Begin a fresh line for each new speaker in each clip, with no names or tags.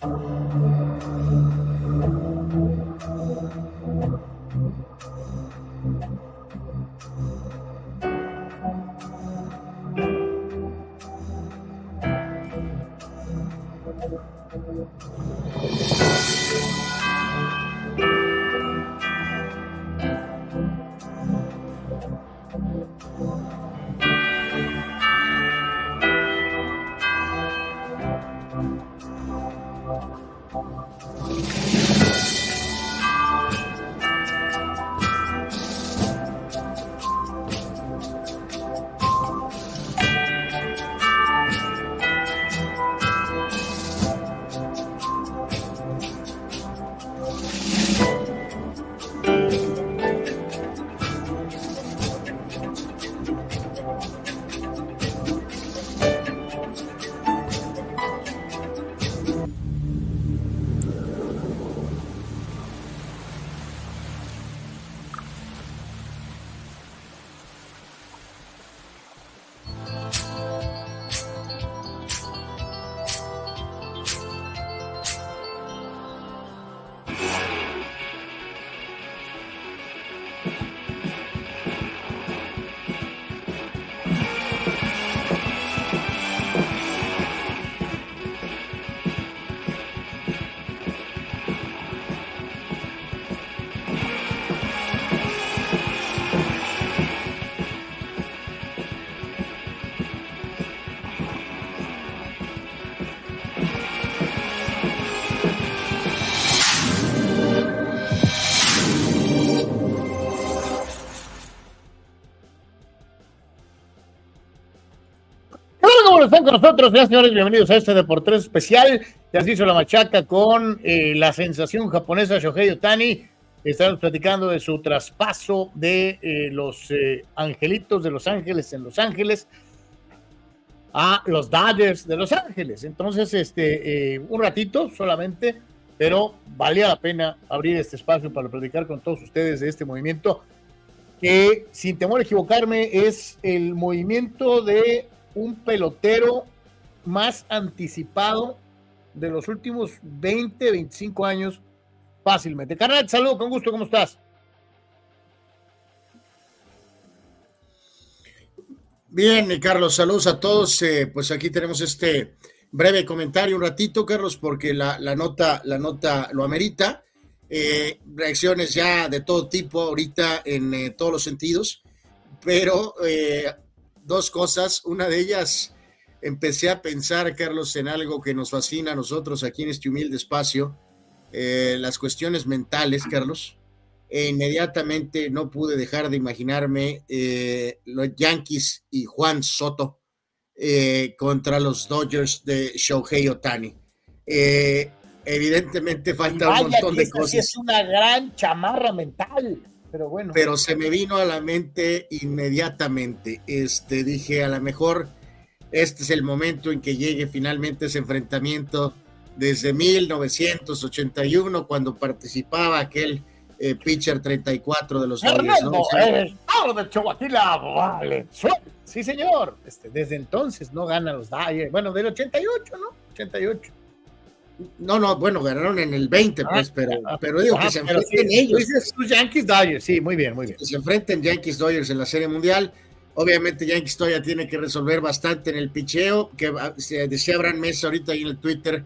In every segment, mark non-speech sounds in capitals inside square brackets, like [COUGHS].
están nosotros, señores, bienvenidos a este Deportes especial. Ya se hizo la machaca con eh, la sensación japonesa Shohei Otani. Estamos platicando de su traspaso de eh, los eh, Angelitos de Los Ángeles en Los Ángeles a los Dodgers de Los Ángeles. Entonces, este, un ratito solamente, pero valía la pena abrir este espacio para platicar con todos ustedes de este movimiento que, sin temor a equivocarme, es el movimiento de un pelotero más anticipado de los últimos 20, 25 años fácilmente. Carnal, saludo con gusto, ¿cómo estás?
Bien, Carlos, saludos a todos. Eh, pues aquí tenemos este breve comentario un ratito, Carlos, porque la, nota, la nota lo amerita. Eh, reacciones ya de todo tipo ahorita en eh, todos los sentidos, pero dos cosas. Una de ellas, empecé a pensar, Carlos, en algo que nos fascina a nosotros aquí en este humilde espacio, eh, las cuestiones mentales, Carlos. E inmediatamente no pude dejar de imaginarme eh, los Yankees y Juan Soto eh, contra los Dodgers de Shohei Otani. evidentemente falta un montón de cosas.
es una gran chamarra mental pero bueno.
Pero se me vino a la mente inmediatamente. Este, dije, a lo mejor este es el momento en que llegue finalmente ese enfrentamiento desde 1981, cuando participaba aquel eh, pitcher 34 de los
Dodgers. de Sí, señor. Este, desde entonces no gana los Dodgers. Bueno, del 88, ¿no? 88.
No, no, bueno, ganaron en el 20, ah, pues, pero, ah, pero digo que se enfrenten ellos.
Los Yankees Dodgers, sí, muy bien, muy bien.
Que se enfrenten Yankees Dodgers en la Serie Mundial. Obviamente Yankees todavía tiene que resolver bastante en el picheo, que decía Abraham Mesa ahorita ahí en el Twitter,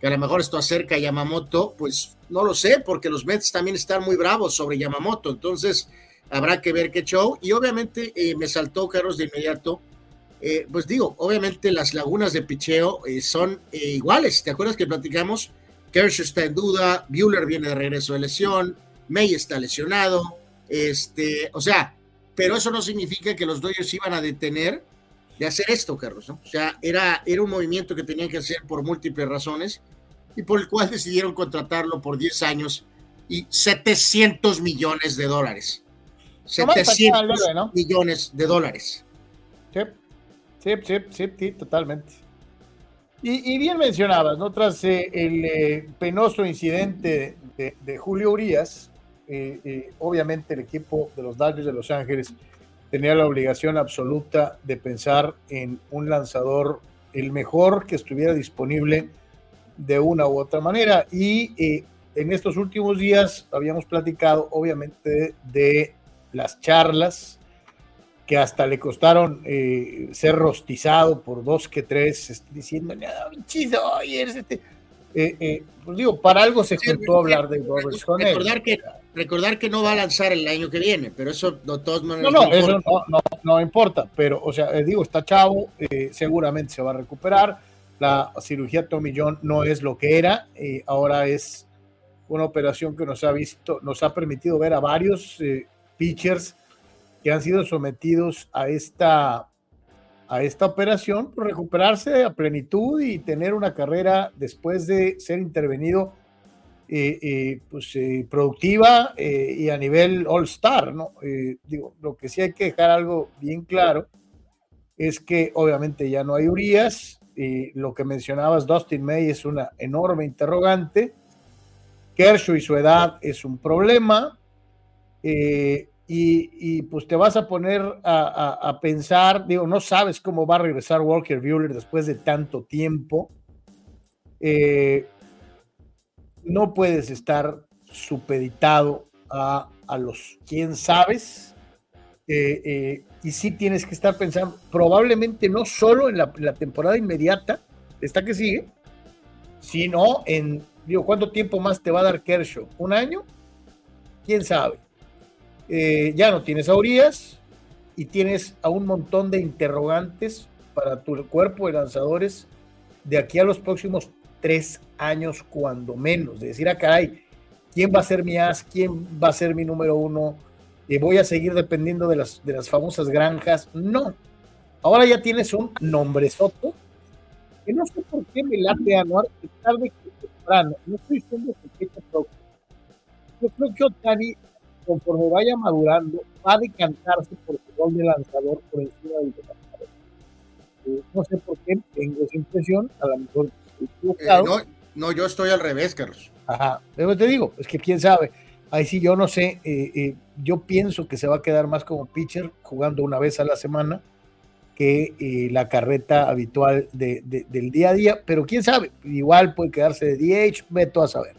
que a lo mejor esto acerca a Yamamoto, pues no lo sé, porque los Mets también están muy bravos sobre Yamamoto, entonces habrá que ver qué show. Y obviamente eh, me saltó, Carlos, de inmediato, eh, pues digo, obviamente las lagunas de picheo eh, son eh, iguales. ¿Te acuerdas que platicamos? Kershaw está en duda, Bueller viene de regreso de lesión, May está lesionado, este, o sea, pero eso no significa que los Dodgers iban a detener de hacer esto, Carlos, ¿no? O sea, era, era un movimiento que tenían que hacer por múltiples razones y por el cual decidieron contratarlo por 10 años y 700 millones de dólares. 700 millones de dólares.
Sí, sí, sí, sí totalmente. Y, bien mencionabas, ¿no? Tras eh, el eh, penoso incidente de, Julio Urias, eh, obviamente el equipo de los Dodgers de Los Ángeles tenía la obligación absoluta de pensar en un lanzador el mejor que estuviera disponible de una u otra manera. Y eh, en estos últimos días habíamos platicado, obviamente, de las charlas que hasta le costaron eh, ser rostizado por dos que tres, este, diciendo, chido, este. Eh, eh, pues digo, para algo se juntó a hablar de Robert
recordar que Recordar que no va a lanzar el año que viene, pero eso de todas
maneras. No, no, eso no, no, importa, pero, o sea, digo, está chavo, seguramente se va a recuperar. La cirugía Tommy John no es lo que era, ahora es una operación que nos ha visto, nos ha permitido ver a varios pitchers que han sido sometidos a esta, a esta operación, por recuperarse a plenitud y tener una carrera después de ser intervenido eh, eh, pues, eh, productiva y a nivel all-star. ¿no? digo, lo que sí hay que dejar algo bien claro es que obviamente ya no hay Urias, lo que mencionabas, Dustin May es una enorme interrogante. Kershaw y su edad es un problema. Eh, y, pues te vas a poner a, pensar, digo, no sabes cómo va a regresar Walker Buehler después de tanto tiempo. Eh, no puedes estar supeditado a, los quién sabes. Eh, eh, y sí tienes que estar pensando, probablemente no solo en la, la temporada inmediata, esta que sigue, sino en, digo, ¿cuánto tiempo más te va a dar Kershaw? ¿Un año? ¿Quién sabe? Eh, ya no tienes a y tienes a un montón de interrogantes para tu cuerpo de lanzadores de aquí a los próximos tres años, cuando menos. De decir, ah, caray, ¿quién va a ser mi as? ¿Quién va a ser mi número uno? y ¿Voy a seguir dependiendo de las, de las famosas granjas? No. Ahora ya tienes un nombre soto que no sé por qué me late anuar tarde que temprano. No estoy diciendo que creo que Otani conforme vaya madurando, va a decantarse por su rol de lanzador por encima del lanzador. Eh, no sé por qué tengo esa impresión, a lo mejor
eh, no, no, yo estoy al revés, Carlos.
Ajá, pero te digo, es que quién sabe. Ahí sí yo no sé, eh, yo pienso que se va a quedar más como pitcher jugando una vez a la semana que la carreta habitual de, del día a día, pero quién sabe, igual puede quedarse de DH, veto a saber.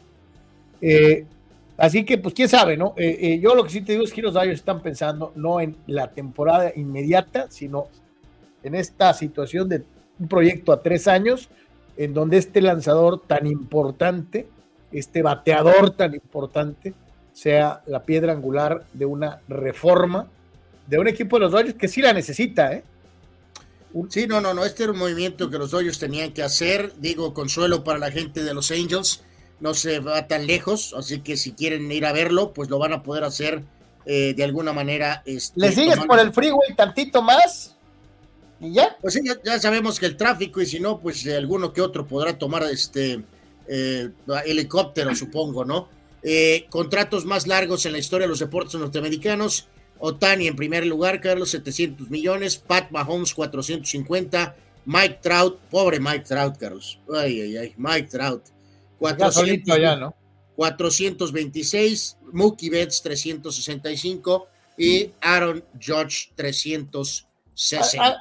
Así que, pues, quién sabe, ¿no? Eh, eh, yo lo que sí te digo es que los Dodgers están pensando no en la temporada inmediata, sino en esta situación de un proyecto a tres años, en donde este lanzador tan importante, este bateador tan importante, sea la piedra angular de una reforma de un equipo de los Dodgers que sí la necesita, ¿eh?
Sí, no, no, no, este era un movimiento que los Dodgers tenían que hacer, digo, consuelo para la gente de los Angels no se va tan lejos, así que si quieren ir a verlo, pues lo van a poder hacer eh, de alguna manera. Este,
¿Le sigues por el freeway tantito más? ¿Y ya?
Pues sí, ya, sabemos que el tráfico, y si no, pues eh, alguno que otro podrá tomar este eh, helicóptero, supongo, ¿no? contratos más largos en la historia de los deportes norteamericanos. Otani en primer lugar, Carlos, 700 millones. Pat Mahomes, 450. Mike Trout, pobre Mike Trout, Carlos. Ay, ay, ay, Mike Trout. 426, Mookie Betts 365 y Aaron George 360.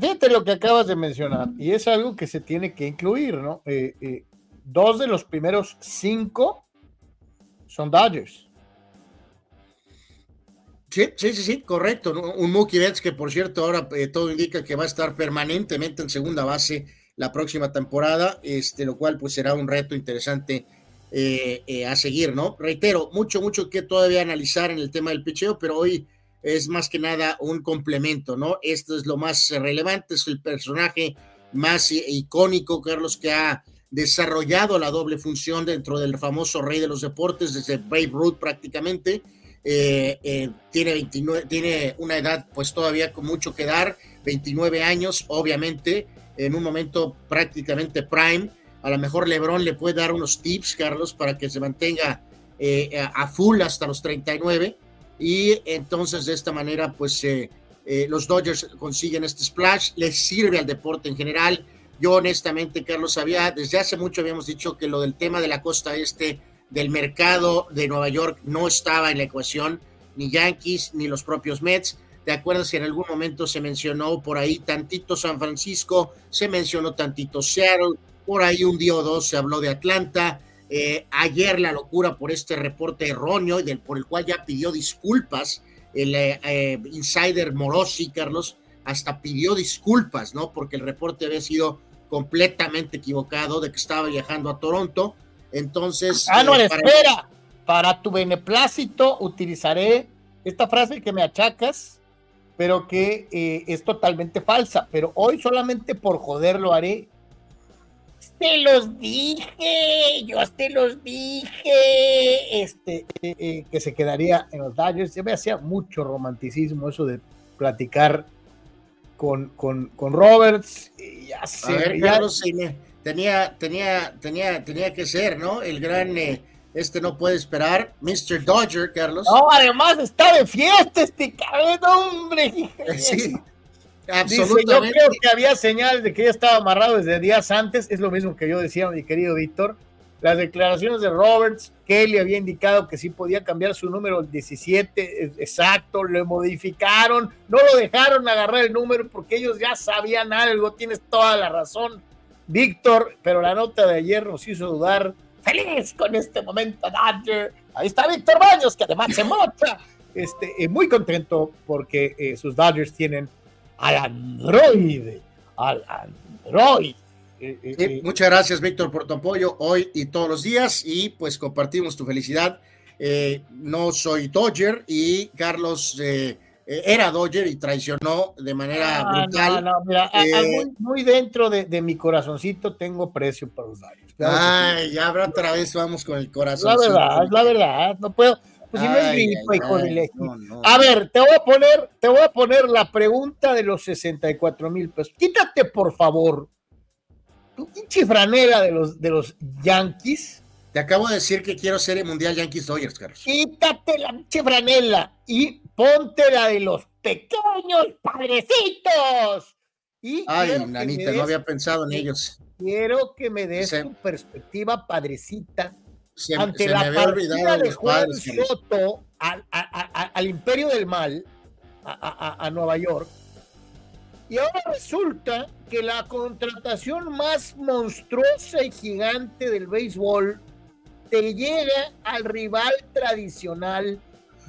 fíjate lo que acabas de mencionar, y es algo que se tiene que incluir, ¿no? Eh, eh, dos de los primeros cinco son Dodgers.
Sí, sí, sí, sí, correcto. Un Mookie Betts que, por cierto, ahora eh, todo indica que va a estar permanentemente en segunda base la próxima temporada, este, lo cual pues será un reto interesante eh, eh, a seguir, ¿no? Reitero, mucho, mucho que todavía analizar en el tema del picheo, pero hoy es más que nada un complemento, ¿no? Esto es lo más relevante, es el personaje más icónico, Carlos, que ha desarrollado la doble función dentro del famoso rey de los deportes desde Babe Ruth prácticamente. Eh, tiene, 29, tiene una edad pues todavía con mucho que dar, 29 años, obviamente, en un momento prácticamente prime. A lo mejor Lebron le puede dar unos tips, Carlos, para que se mantenga eh, a full hasta los 39. Y entonces de esta manera, pues eh, eh, los Dodgers consiguen este splash, les sirve al deporte en general. Yo honestamente, Carlos, había, desde hace mucho habíamos dicho que lo del tema de la costa este del mercado de Nueva York no estaba en la ecuación, ni Yankees, ni los propios Mets. ¿Te acuerdas que en algún momento se mencionó por ahí tantito San Francisco, se mencionó tantito Seattle, por ahí un día o dos se habló de Atlanta, eh, ayer la locura por este reporte erróneo y del, por el cual ya pidió disculpas el eh, eh, insider Morosi, Carlos, hasta pidió disculpas, ¿no? Porque el reporte había sido completamente equivocado de que estaba viajando a Toronto. Entonces.
Ah, no, para espera. Para tu beneplácito utilizaré esta frase que me achacas, pero que es totalmente falsa. Pero hoy solamente por joder lo haré te los dije, yo te los dije, este, eh, eh, que se quedaría en los Dodgers. Yo me hacía mucho romanticismo eso de platicar con, con, con Roberts. Y ya sé,
A ver, Carlos, tenía, tenía, tenía, tenía que ser, ¿no? El gran, eh, este no puede esperar, Mr. Dodger, Carlos.
No, además está de fiesta este cabrón, hombre. [LAUGHS]
Sí.
Absolutamente. yo creo que había señales de que ya estaba amarrado desde días antes. Es lo mismo que yo decía, mi querido Víctor. Las declaraciones de Roberts, Kelly había indicado que sí podía cambiar su número 17 exacto, le modificaron, no lo dejaron agarrar el número porque ellos ya sabían algo, tienes toda la razón, Víctor, pero la nota de ayer nos hizo dudar. Feliz con este momento, Dodger. Ahí está Víctor Baños, que además se mocha. Este, eh, muy contento porque eh, sus Dodgers tienen al androide, al androide.
Eh, eh, eh. muchas gracias, Víctor, por tu apoyo hoy y todos los días y pues compartimos tu felicidad. no soy Dodger y Carlos era Dodger y traicionó de manera ah, brutal.
muy, dentro de, mi corazoncito tengo precio para los Dodgers.
Ay, ya habrá otra vez vamos con el corazón.
La verdad, la verdad, no puedo pues si no es hijo de A ver, te voy a poner, te voy a poner la pregunta de los 64 mil pesos. Quítate, por favor, tu chifranera de los, de los Yankees.
Te acabo de decir que quiero ser el Mundial Yankees Dodgers, Carlos.
Quítate la chifranela y ponte la de los pequeños padrecitos.
Y Ay, nanita, no había pensado en ellos.
Quiero que me des tu perspectiva padrecita ante la partida de Juan Soto al, Imperio del Mal, a, Nueva York. Y ahora resulta que la contratación más monstruosa y gigante del béisbol te llega al rival tradicional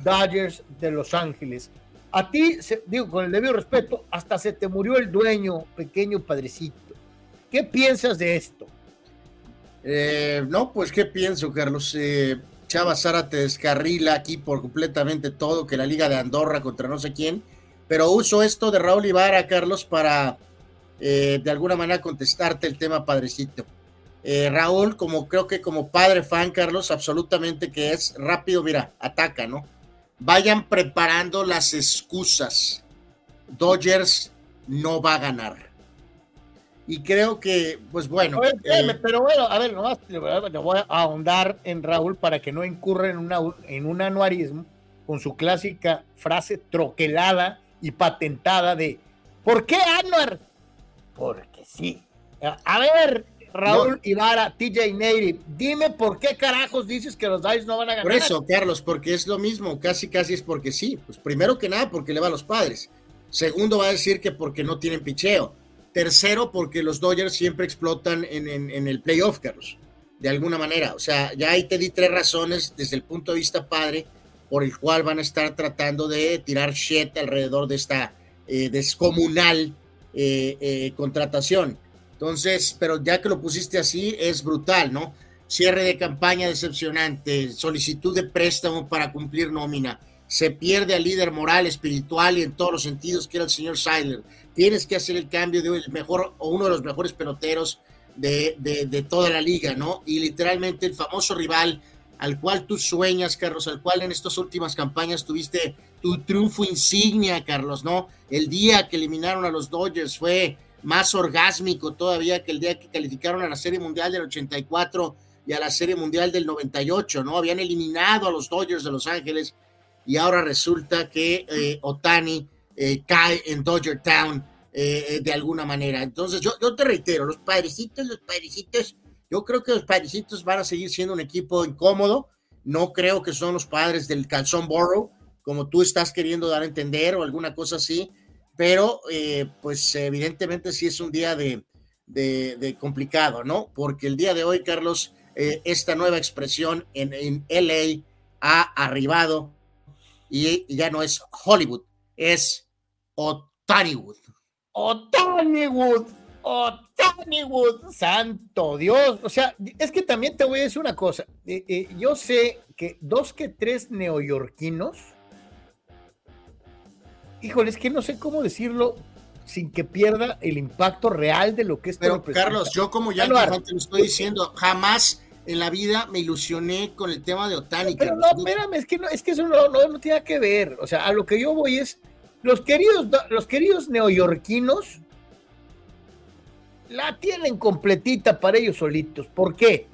Dodgers de Los Ángeles. A ti, digo con el debido respeto, hasta se te murió el dueño, pequeño padrecito. ¿Qué piensas de esto?
Eh, no, pues qué pienso, Carlos. Eh, Chava Sara te descarrila aquí por completamente todo, que la Liga de Andorra contra no sé quién. Pero uso esto de Raúl Ibarra, Carlos, para eh, de alguna manera contestarte el tema, padrecito. Raúl, como creo que como padre fan, Carlos, absolutamente que es rápido, mira, ataca, ¿no? Vayan preparando las excusas. Dodgers no va a ganar. Y creo que, pues bueno.
Eh, pero bueno, a ver, nomás le voy a ahondar en Raúl para que no incurra en, una, en un anuarismo con su clásica frase troquelada y patentada de ¿Por qué Anuar? Porque sí. A ver, Raúl Ibarra, TJ Native, dime por qué carajos dices que los Dice no van a ganar.
Por eso, Carlos, porque es lo mismo, casi casi es porque sí. Pues primero que nada, porque le va a los padres. Segundo, va a decir que porque no tienen picheo Tercero, porque los Dodgers siempre explotan en, el playoff, Carlos, de alguna manera. O sea, ya ahí te di tres razones desde el punto de vista padre por el cual van a estar tratando de tirar shit alrededor de esta eh, descomunal eh, eh, contratación. Entonces, pero ya que lo pusiste así, es brutal, ¿no? Cierre de campaña decepcionante, solicitud de préstamo para cumplir nómina, se pierde al líder moral, espiritual y en todos los sentidos que era el señor Seiler tienes que hacer el cambio de mejor o uno de los mejores peloteros de, de, toda la liga, ¿no? Y literalmente el famoso rival al cual tú sueñas, Carlos, al cual en estas últimas campañas tuviste tu triunfo insignia, Carlos, ¿no? El día que eliminaron a los Dodgers fue más orgásmico todavía que el día que calificaron a la Serie Mundial del 84 y a la Serie Mundial del 98, ¿no? Habían eliminado a los Dodgers de Los Ángeles y ahora resulta que eh, Otani eh, cae en Dodger Town eh, eh, de alguna manera. Entonces, yo, yo te reitero, los padrecitos, los padrecitos, yo creo que los padrecitos van a seguir siendo un equipo incómodo. No creo que son los padres del calzón Borough, como tú estás queriendo dar a entender o alguna cosa así. Pero, pues, evidentemente, sí es un día de, de, complicado, ¿no? Porque el día de hoy, Carlos, eh, esta nueva expresión en, en LA ha arribado y, ya no es Hollywood, es Otaniwood.
Otaniwood, Otaniwood, santo Dios. O sea, es que también te voy a decir una cosa. Eh, eh, yo sé que dos que tres neoyorquinos, híjole, es que no sé cómo decirlo sin que pierda el impacto real de lo que es.
Pero Carlos, yo como ya te lo estoy diciendo, jamás en la vida me ilusioné con el tema de Otani.
Pero, no, espérame, es que, no, es que eso no, no, tiene que ver. O sea, a lo que yo voy es, los queridos, los queridos neoyorquinos la tienen completita para ellos solitos. ¿Por qué?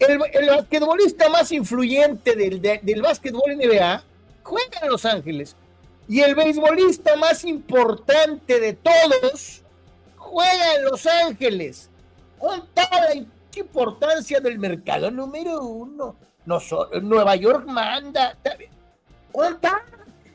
El, el basquetbolista más influyente del, del básquetbol NBA juega en Los Ángeles. Y el beisbolista más importante de todos juega en Los Ángeles. Con toda la importancia del mercado número uno. No, Nueva York manda.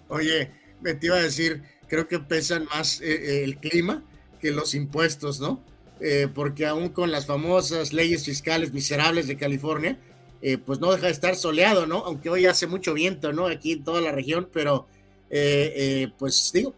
Oye, me te iba a decir, creo que pesan más eh, eh, el clima que los impuestos, ¿no? Eh, porque aún con las famosas leyes fiscales miserables de California, pues no deja de estar soleado, ¿no? Aunque hoy hace mucho viento, ¿no? Aquí en toda la región, pero pues digo,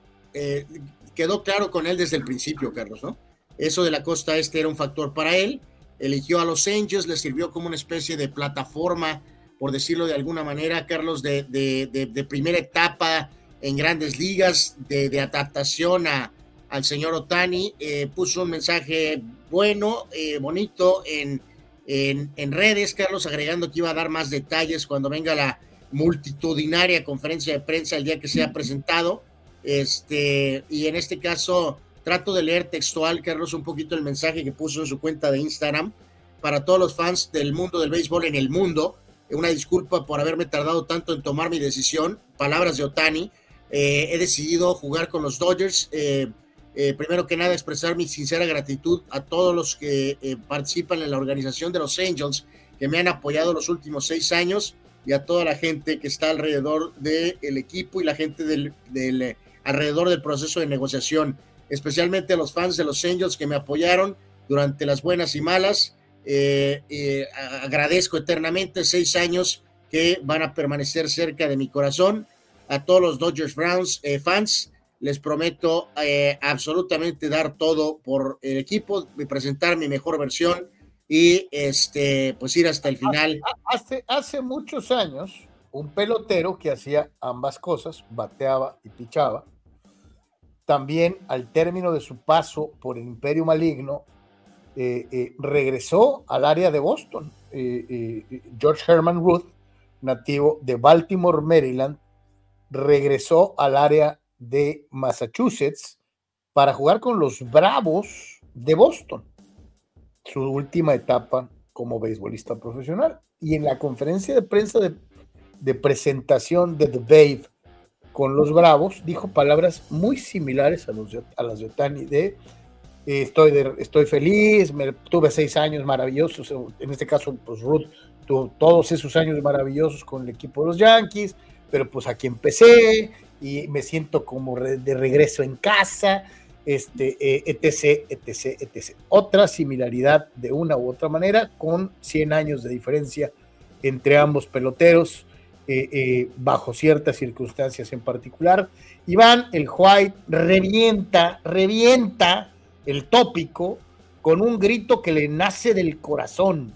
quedó claro con él desde el principio, Carlos, ¿no? Eso de la costa este era un factor para él eligió a los Angels, le sirvió como una especie de plataforma, por decirlo de alguna manera, Carlos, de, primera etapa en grandes ligas, de, adaptación a, al señor Otani, eh, puso un mensaje bueno, eh, bonito en, en, redes, Carlos, agregando que iba a dar más detalles cuando venga la multitudinaria conferencia de prensa el día que sea presentado. Este, y en este caso, Trato de leer textual, Carlos, un poquito el mensaje que puso en su cuenta de Instagram para todos los fans del mundo del béisbol en el mundo. Una disculpa por haberme tardado tanto en tomar mi decisión. Palabras de Otani. Eh, he decidido jugar con los Dodgers. Eh, eh, primero que nada, expresar mi sincera gratitud a todos los que participan en la organización de los Angels, que me han apoyado los últimos seis años, y a toda la gente que está alrededor del equipo y la gente del, del alrededor del proceso de negociación especialmente a los fans de los Angels que me apoyaron durante las buenas y malas. Eh, eh, agradezco eternamente seis años que van a permanecer cerca de mi corazón. A todos los Dodgers Browns eh, fans, les prometo absolutamente dar todo por el equipo, presentar mi mejor versión y este, pues ir hasta el final.
Hace, hace muchos años, un pelotero que hacía ambas cosas, bateaba y pichaba, también al término de su paso por el Imperio Maligno, eh, eh, regresó al área de Boston. Eh, George Herman Ruth, nativo de Baltimore, Maryland, regresó al área de Massachusetts para jugar con los Bravos de Boston, su última etapa como beisbolista profesional. Y en la conferencia de prensa de, de presentación de The Babe con los Bravos, dijo palabras muy similares a, los a las de Otani, de eh, estoy, estoy feliz, me, tuve seis años maravillosos, en este caso, pues Ruth tuvo todos esos años maravillosos con el equipo de los Yankees, pero pues aquí empecé y me siento como de regreso en casa, este, eh, etc, etc, etc. Otra similaridad de una u otra manera con 100 años de diferencia entre ambos peloteros eh, eh, bajo ciertas circunstancias en particular. Iván, el White revienta, revienta el tópico con un grito que le nace del corazón.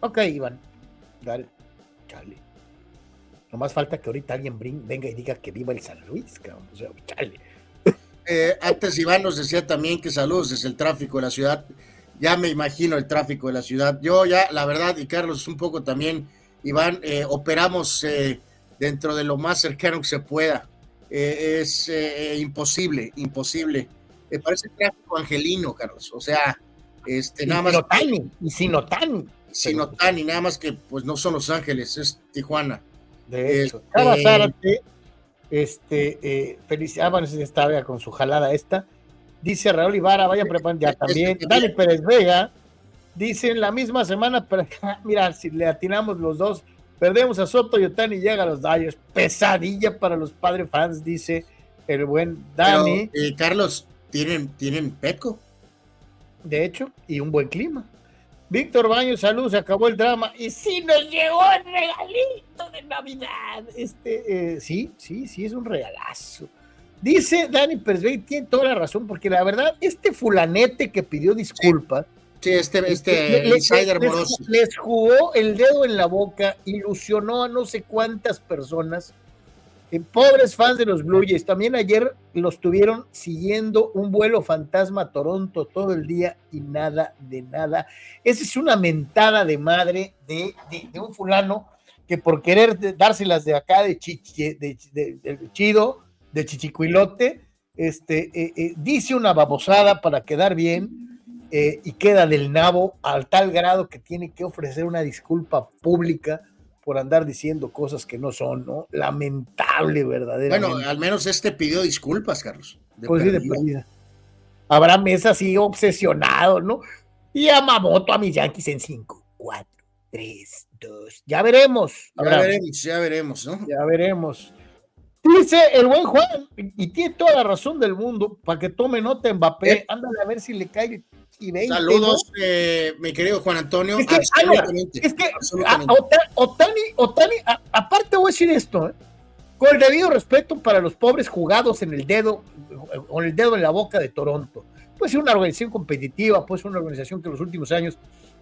Ok, Iván. Dale. Chale. No más falta que ahorita alguien venga y diga que viva el San Luis, cabrón. O sea, chale.
Eh, antes Iván nos decía también que saludos desde el tráfico de la ciudad ya me imagino el tráfico de la ciudad. Yo ya, la verdad, y Carlos un poco también, Iván, eh, operamos eh, dentro de lo más cercano que se pueda. Eh, es imposible, imposible. Me parece tráfico angelino, Carlos. O sea, este, nada más.
y sin Otani.
Sin Otani, nada más que pues no son Los Ángeles, es Tijuana.
De hecho, este, este felicidades, ah, bueno, estaba con su jalada esta Dice Raúl Ibarra, vaya preparando ya también. Dani Pérez Vega dice en la misma semana, pero [LAUGHS] mira, si le atinamos los dos, Perdemos a Soto y Otani llega a los Dodgers. Pesadilla para los padres fans, dice el buen Dani.
Eh, Carlos, tienen, tienen peco.
De hecho, y un buen clima. Víctor Baños, salud, se acabó el drama. Y sí nos llegó el regalito de Navidad. Este, eh, sí, sí, sí, es un regalazo. Dice Dani Persvey, tiene toda la razón, porque la verdad, este fulanete que pidió disculpas.
Sí, este, este insider
les, les, jugó el dedo en la boca, ilusionó a no sé cuántas personas pobres fans de los Blue también ayer los tuvieron siguiendo un vuelo fantasma a Toronto todo el día y nada de nada. Esa es una mentada de madre de, un fulano que por querer dárselas de acá de, de, chido, de chichicuilote, este, eh, eh, dice una babosada para quedar bien eh, y queda del nabo al tal grado que tiene que ofrecer una disculpa pública por andar diciendo cosas que no son, ¿no? Lamentable, verdaderamente.
Bueno, al menos este pidió disculpas, Carlos.
pues sí, de perdida. Abraham es así obsesionado, ¿no? Y a Mamoto a mis Yankees en 5, 4, 3, 2. Ya veremos.
Ya veremos, ya veremos, ¿no?
Ya veremos. Dice el buen Juan, y tiene toda la razón del mundo, para que tome nota Mbappé, eh. ándale a ver si le cae
Saludos, eh, mi querido Juan Antonio.
Es que, Otani, Otani, aparte voy a decir esto, ¿eh? con el debido respeto para los pobres jugados en el dedo, con el dedo en la boca de Toronto. Puede ser una organización competitiva, puede ser una organización que en los últimos años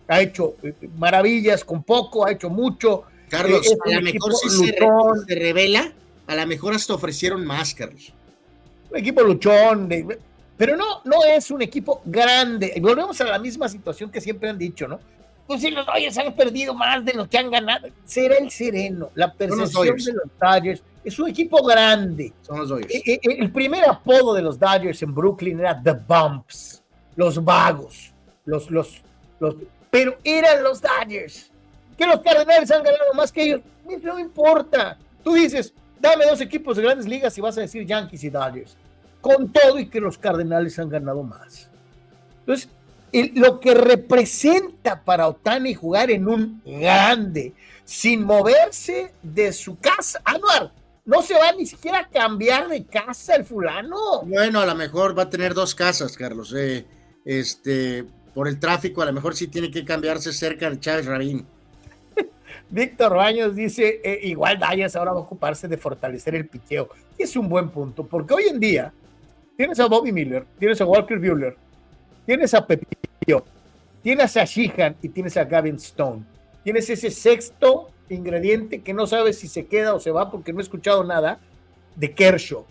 ha hecho eh, maravillas con poco, ha hecho mucho.
Carlos, a lo mejor si se, se, revela, a lo mejor hasta ofrecieron más, Carlos.
Un equipo luchón, de, pero no, no es un equipo grande. Volvemos a la misma situación que siempre han dicho, ¿no? Pues si los Dodgers han perdido más de lo que han ganado, será el sereno. La percepción de los Dodgers es un equipo grande.
Son los Dodgers. Eh,
eh, el primer apodo de los Dodgers en Brooklyn era The Bumps, los vagos, los, los, los, pero eran los Dodgers. Que los Cardenales han ganado más que ellos, no importa. Tú dices, dame dos equipos de grandes ligas y vas a decir Yankees y Dodgers con todo y que los Cardenales han ganado más. Entonces, lo que representa para Otani jugar en un grande, sin moverse de su casa, Anuar, no se va ni siquiera a cambiar de casa el fulano.
Bueno, a lo mejor va a tener dos casas, Carlos. Eh, este, por el tráfico, a lo mejor sí tiene que cambiarse cerca de Chávez Rabín.
Víctor Baños dice, eh, igual Dayas ahora va a ocuparse de fortalecer el piqueo. Y es un buen punto, porque hoy en día Tienes a Bobby Miller, tienes a Walker Bueller, tienes a Pepillo, tienes a Sheehan y tienes a Gavin Stone. Tienes ese sexto ingrediente que no sabes si se queda o se va porque no he escuchado nada de Kershaw.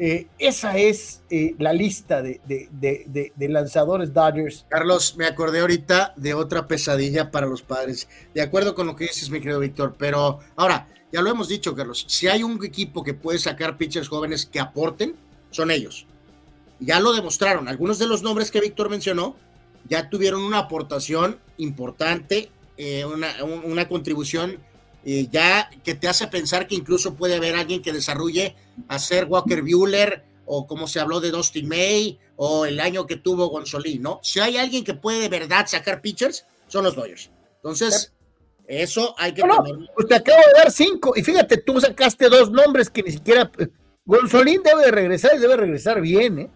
Eh, esa es eh, la lista de, de, lanzadores Dodgers.
Carlos, me acordé ahorita de otra pesadilla para los padres. De acuerdo con lo que dices, mi querido Víctor, pero ahora, ya lo hemos dicho, Carlos, si hay un equipo que puede sacar pitchers jóvenes que aporten, son ellos. Ya lo demostraron. Algunos de los nombres que Víctor mencionó ya tuvieron una aportación importante, eh, una, contribución eh, ya que te hace pensar que incluso puede haber alguien que desarrolle a ser Walker Bueller o como se habló de Dustin May o el año que tuvo Gonzolín, ¿no? Si hay alguien que puede de verdad sacar pitchers, son los Dodgers. Entonces, eso hay que...
No, pues te acabo de dar cinco y fíjate, tú sacaste dos nombres que ni siquiera Gonzolín debe de regresar y debe regresar bien, ¿eh?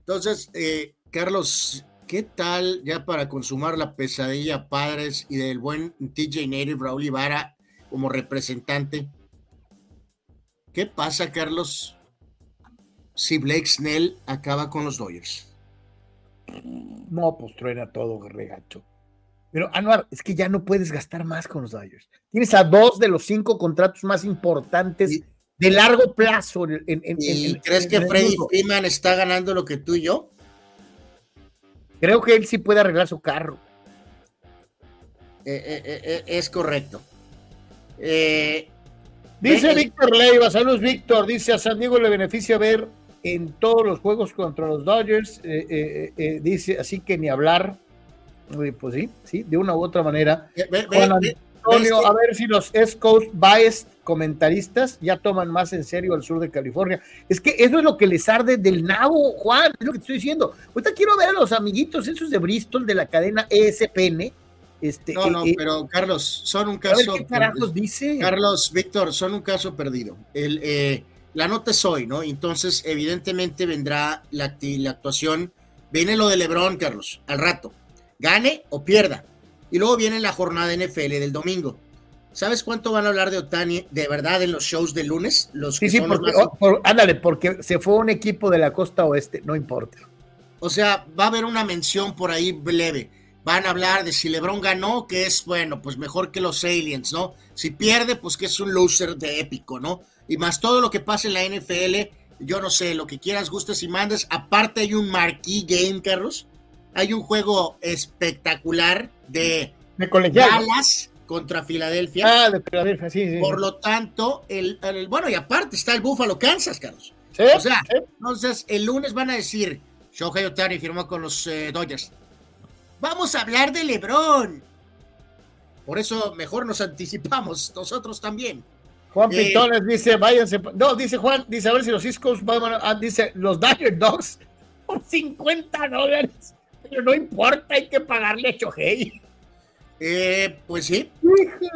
Entonces, eh, Carlos, ¿qué tal ya para consumar la pesadilla padres y del buen TJ Native Raúl Ibarra como representante? ¿Qué pasa, Carlos, si Blake Snell acaba con los Dodgers?
No, pues truena todo, regacho. Pero, Anuar, es que ya no puedes gastar más con los Dodgers. Tienes a dos de los cinco contratos más importantes de largo plazo.
¿Y crees que Freddy Freeman está ganando lo que tú y yo?
Creo que él sí puede arreglar su carro.
Eh, eh, eh, es correcto.
Dice Víctor Leiva, saludos Víctor, dice a San Diego le beneficia ver en todos los juegos contra los Dodgers, dice así que ni hablar, pues sí, sí, de una u otra manera. Antonio, a ver si los East Coast Bias comentaristas ya toman más en serio al sur de California. Es que eso es lo que les arde del nabo, Juan, es lo que te estoy diciendo. Ahorita quiero ver a los amiguitos esos de Bristol de la cadena ESPN
Este, no, no, pero Carlos, son un caso.
¿Qué carajos dice?
Carlos, Víctor, son un caso perdido. El, la nota es hoy, ¿no? Entonces, evidentemente vendrá la, la actuación. Viene lo de Lebron, Carlos, al rato. Gane o pierda. Y luego viene la jornada NFL del domingo. ¿Sabes cuánto van a hablar de Otani de verdad en los shows de lunes? Los
sí, sí, porque, oh, ándale, porque se fue un equipo de la costa oeste, no importa.
O sea, va a haber una mención por ahí leve. Van a hablar de si LeBron ganó, que es bueno, pues mejor que los aliens, ¿no? Si pierde, pues que es un loser de épico, ¿no? Y más todo lo que pasa en la NFL, yo no sé, lo que quieras, gustes y mandes. Aparte hay un marquee game, Carlos. Hay un juego espectacular de,
de colegial
contra Filadelfia.
Ah, de Filadelfia, sí, sí.
Por lo tanto, el, bueno, y aparte está el Buffalo Kansas, Carlos.
¿Sí?
O sea, entonces el lunes van a decir, Shohei Otani firmó con los eh, Dodgers. Vamos a hablar de LeBron. Por eso mejor nos anticipamos nosotros también.
Juan eh, Pitones dice, váyanse. No, dice Juan, dice a ver si los Ciscos van a, ah, dice los Dodger Dogs [LAUGHS] por 50 dólares. Pero no importa, hay que pagarle a Shohei.
Eh, pues sí.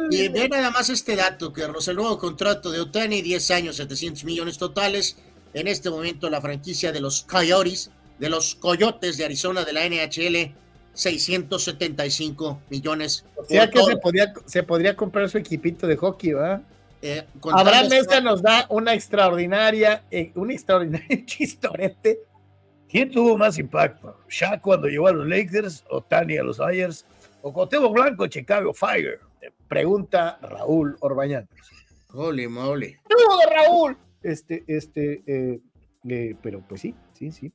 Y ve nada más este dato, que el nuevo contrato de Otani, 10 años, 700 millones totales. En este momento la franquicia de los Coyotes, de los Coyotes de Arizona de la NHL, 675 millones.
O sea que se podría, se podría, comprar su equipito de hockey, ¿verdad? Eh, Abraham Mesa nos da una extraordinaria, eh, [LAUGHS] un extraordinario chistorete. ¿Quién tuvo más impacto? ¿Shaq cuando llegó a los Lakers o Tani a los Ayers? o Cotebo Blanco, Chicago Fire? Pregunta Raúl Orbañán.
Ole, mole.
¡No, Raúl! Este, este, eh, eh, pero pues sí, sí, sí.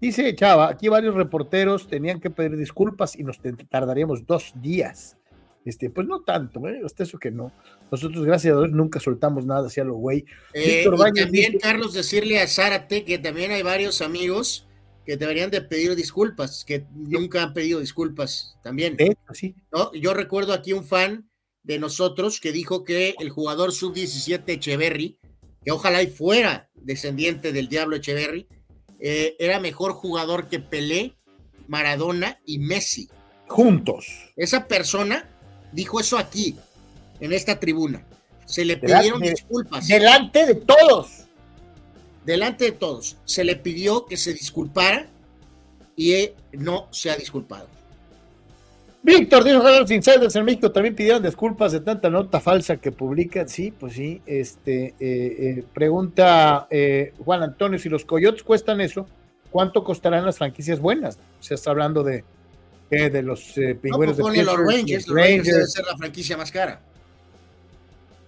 Dice Chava, aquí varios reporteros tenían que pedir disculpas y nos tardaríamos dos días. Este, pues no tanto, ¿eh? Usted eso que no. Nosotros, gracias a Dios, nunca soltamos nada hacia lo güey.
Eh, y también, Carlos, decirle a Zárate que también hay varios amigos que deberían de pedir disculpas, que nunca han pedido disculpas también.
Sí.
¿no? Yo recuerdo aquí un fan de nosotros que dijo que el jugador sub-17 Echeverry, que ojalá y fuera descendiente del Diablo Echeverry, eh, era mejor jugador que Pelé, Maradona y Messi.
Juntos.
Esa persona dijo eso aquí, en esta tribuna. Se le pidieron disculpas.
Delante de todos
delante de todos, se le pidió que se disculpara y no se ha disculpado.
Víctor dijo los insiders en México también pidieron disculpas de tanta nota falsa que publican. Sí, pues sí. Este eh, eh, pregunta eh, Juan Antonio: si los coyotes cuestan eso, ¿cuánto costarán las franquicias buenas? Se está hablando de, de los pingüinos
pues de los Rangers. Los Rangers debe ser la franquicia más cara.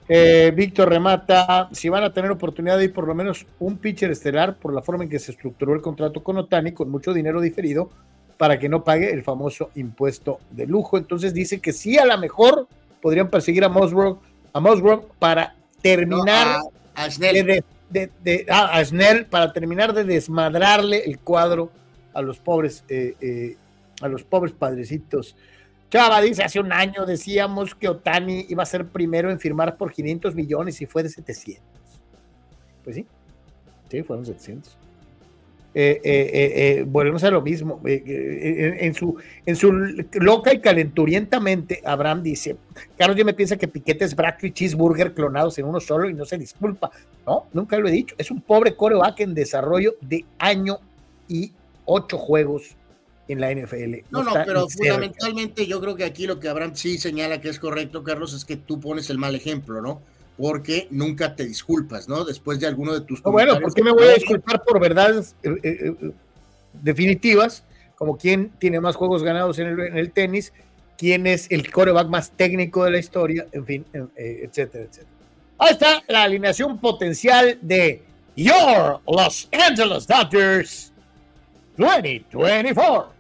Eh, Víctor remata, si van a tener oportunidad de ir por lo menos un pitcher estelar por la forma en que se estructuró el contrato con Otani, con mucho dinero diferido, para que no pague el famoso impuesto de lujo. Entonces dice que sí, a lo mejor podrían perseguir a Musgrove, a para terminar
a, Snell.
De, ah, a Snell, para terminar de desmadrarle el cuadro a los pobres, eh, eh, a los pobres padrecitos Chava dice, hace un año decíamos que Otani iba a ser primero en firmar por 500 millones y fue de 700. Pues sí, sí, fueron 700. Eh, eh, eh, volvemos a lo mismo. en, su, en su loca y calenturientamente, Abraham dice: Carlos, yo me piensa que Piquete es Bradley Cheeseburger clonados en uno solo y no se disculpa. No, nunca lo he dicho. Es un pobre coreback en desarrollo de año y ocho juegos en la NFL.
No, no, pero fundamentalmente yo creo que aquí lo que Abraham sí señala que es correcto, Carlos, es que tú pones el mal ejemplo, ¿no? Porque nunca te disculpas, ¿no? Después de alguno de tus...
No, bueno, ¿por qué me voy a disculpar por verdades eh, eh, eh, definitivas? Como quién tiene más juegos ganados en el, tenis, quién es el coreback más técnico de la historia, en fin, etcétera, etcétera. Ahí está la alineación potencial de Your Los Angeles Dodgers 2024.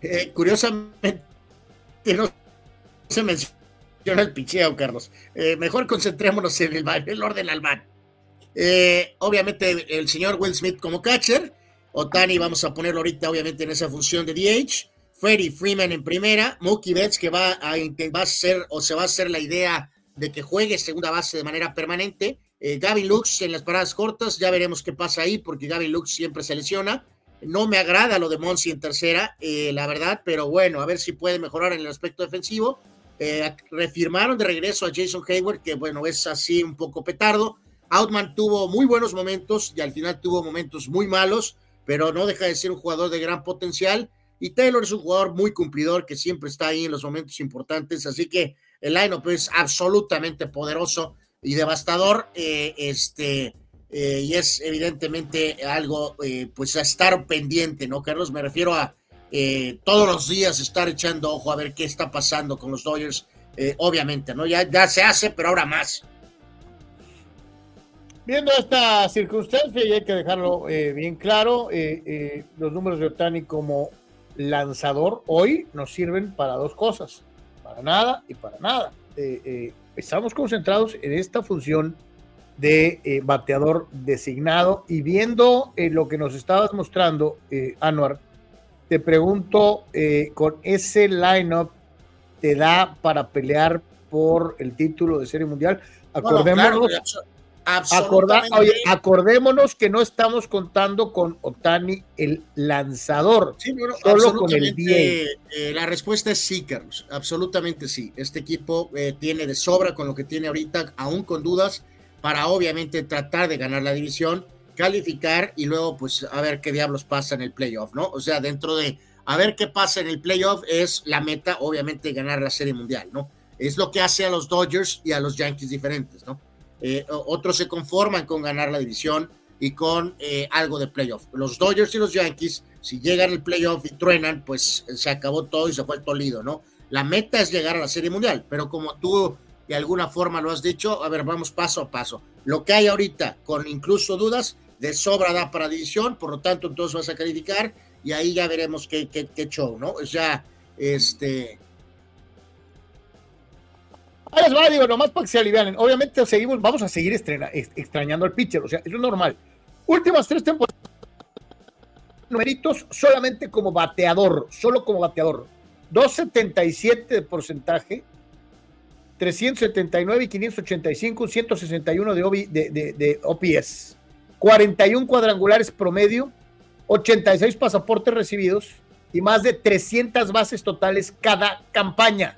Eh, curiosamente, no se menciona el picheo, Carlos. Eh, mejor concentrémonos en el, el orden al bat. Eh, obviamente, el señor Will Smith como catcher. Otani, vamos a ponerlo ahorita, obviamente, en esa función de DH. Freddie Freeman en primera. Mookie Betts, que va a, va a ser o se va a hacer la idea de que juegue segunda base de manera permanente. Gavin Lux en las paradas cortas. Ya veremos qué pasa ahí, porque Gavin Lux siempre se lesiona. No me agrada lo de Monsi en tercera, eh, la verdad, pero bueno, a ver si puede mejorar en el aspecto defensivo. Eh, refirmaron de regreso a Jason Hayward, que bueno, es así un poco petardo. Outman tuvo muy buenos momentos y al final tuvo momentos muy malos, pero no deja de ser un jugador de gran potencial. Y Taylor es un jugador muy cumplidor que siempre está ahí en los momentos importantes, así que el lineup es absolutamente poderoso y devastador. Eh, este, eh, y es evidentemente algo pues a estar pendiente, ¿no, Carlos? Me refiero a todos los días estar echando ojo a ver qué está pasando con los Dodgers, obviamente, ¿no? Ya, ya se hace, pero ahora más.
Viendo esta circunstancia, y hay que dejarlo bien claro, los números de Otani como lanzador hoy nos sirven para dos cosas, para nada y para nada. estamos concentrados en esta función de eh, bateador designado. Y viendo eh, lo que nos estabas mostrando, eh, Anuar, te pregunto, con ese lineup, ¿te da para pelear por el título de Serie Mundial? Acordémonos, acordémonos que no estamos contando con Otani, el lanzador,
solo con el la respuesta es sí, Carlos, absolutamente sí. Este equipo tiene de sobra con lo que tiene ahorita, aún con dudas para obviamente tratar de ganar la división, calificar y luego pues a ver qué diablos pasa en el playoff, ¿no? O sea, dentro de a ver qué pasa en el playoff es la meta, obviamente, ganar la Serie Mundial, ¿no? Es lo que hace a los Dodgers y a los Yankees diferentes, ¿no? Eh, otros se conforman con ganar la división y con eh, algo de playoff. Los Dodgers y los Yankees, si llegan al playoff y truenan, pues se acabó todo y se fue el tolido, ¿no? La meta es llegar a la Serie Mundial, pero como tú de alguna forma lo has dicho. A ver, vamos paso a paso. Lo que hay ahorita, con incluso dudas, de sobra da para división, por lo tanto, entonces vas a calificar y ahí ya veremos qué, qué, show, ¿no? O sea, este.
Ahora les va, digo, nomás para que se alivianen. Obviamente seguimos, vamos a seguir extrañando al pitcher, o sea, eso es normal. Últimas tres temporadas, numeritos solamente como bateador, solo como bateador. 2.77 de porcentaje, 379 y 585, 161 de, de, de, OPS, 41 cuadrangulares promedio, 86 pasaportes recibidos y más de 300 bases totales cada campaña.